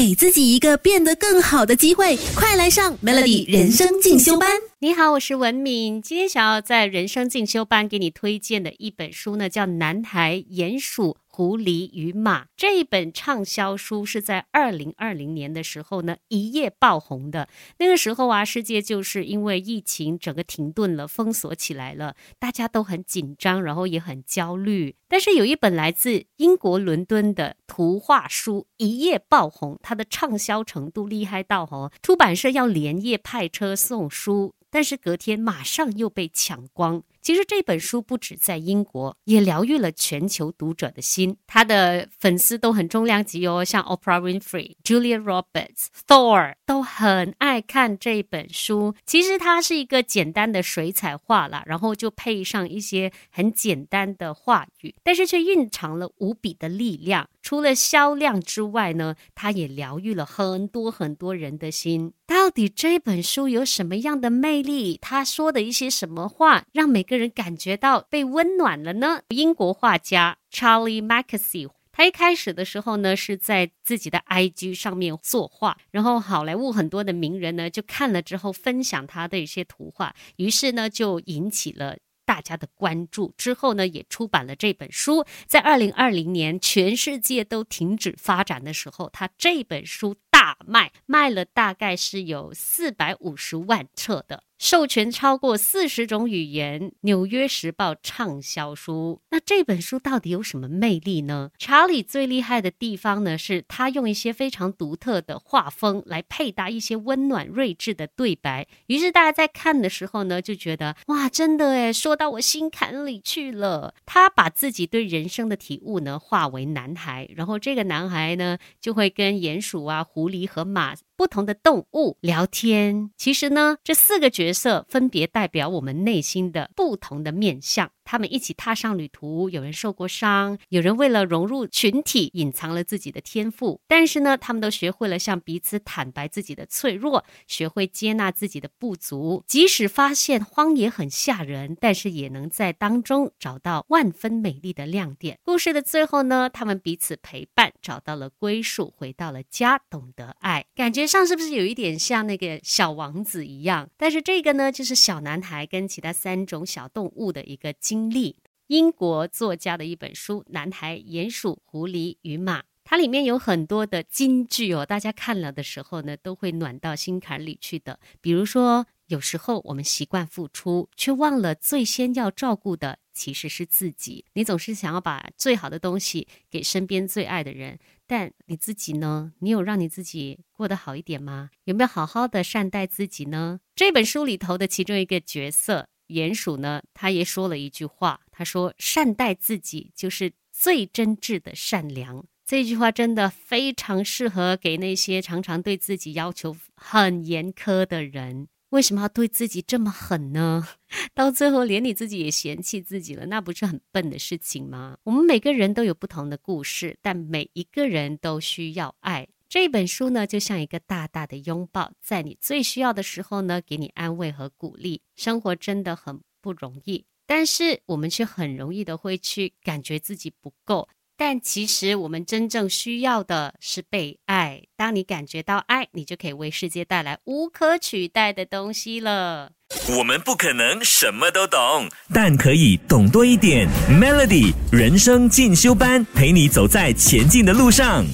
给自己一个变得更好的机会，快来上 Melody 人生进修班。你好，我是文敏。今天想要在人生进修班给你推荐的一本书呢，叫《南台、鼹鼠、狐狸与马》。这一本畅销书是在二零二零年的时候呢，一夜爆红的。那个时候啊，世界就是因为疫情整个停顿了，封锁起来了，大家都很紧张，然后也很焦虑。但是有一本来自英国伦敦的图画书一夜爆红，它的畅销程度厉害到哦，出版社要连夜派车送书。但是隔天马上又被抢光。其实这本书不止在英国，也疗愈了全球读者的心。他的粉丝都很重量级哦，像 Oprah Winfrey、Julia Roberts、Thor 都很爱看这本书。其实它是一个简单的水彩画啦，然后就配上一些很简单的话语，但是却蕴藏了无比的力量。除了销量之外呢，它也疗愈了很多很多人的心。到底这本书有什么样的魅力？他说的一些什么话，让每个人感觉到被温暖了呢？英国画家 Charlie Mackesy，他一开始的时候呢，是在自己的 IG 上面作画，然后好莱坞很多的名人呢就看了之后分享他的一些图画，于是呢就引起了。大家的关注之后呢，也出版了这本书。在二零二零年，全世界都停止发展的时候，他这本书大卖，卖了大概是有四百五十万册的。授权超过四十种语言，《纽约时报》畅销书。那这本书到底有什么魅力呢？查理最厉害的地方呢，是他用一些非常独特的画风来配搭一些温暖睿智的对白。于是大家在看的时候呢，就觉得哇，真的诶，说到我心坎里去了。他把自己对人生的体悟呢，化为男孩，然后这个男孩呢，就会跟鼹鼠啊、狐狸和马。不同的动物聊天，其实呢，这四个角色分别代表我们内心的不同的面相。他们一起踏上旅途，有人受过伤，有人为了融入群体隐藏了自己的天赋，但是呢，他们都学会了向彼此坦白自己的脆弱，学会接纳自己的不足。即使发现荒野很吓人，但是也能在当中找到万分美丽的亮点。故事的最后呢，他们彼此陪伴，找到了归属，回到了家，懂得爱。感觉上是不是有一点像那个小王子一样？但是这个呢，就是小男孩跟其他三种小动物的一个经。经历英国作家的一本书《男孩、鼹鼠、狐狸与马》，它里面有很多的金句哦，大家看了的时候呢，都会暖到心坎里去的。比如说，有时候我们习惯付出，却忘了最先要照顾的其实是自己。你总是想要把最好的东西给身边最爱的人，但你自己呢？你有让你自己过得好一点吗？有没有好好的善待自己呢？这本书里头的其中一个角色。鼹鼠呢，他也说了一句话，他说：“善待自己就是最真挚的善良。”这句话真的非常适合给那些常常对自己要求很严苛的人。为什么要对自己这么狠呢？到最后连你自己也嫌弃自己了，那不是很笨的事情吗？我们每个人都有不同的故事，但每一个人都需要爱。这本书呢，就像一个大大的拥抱，在你最需要的时候呢，给你安慰和鼓励。生活真的很不容易，但是我们却很容易的会去感觉自己不够。但其实我们真正需要的是被爱。当你感觉到爱，你就可以为世界带来无可取代的东西了。我们不可能什么都懂，但可以懂多一点。Melody 人生进修班，陪你走在前进的路上。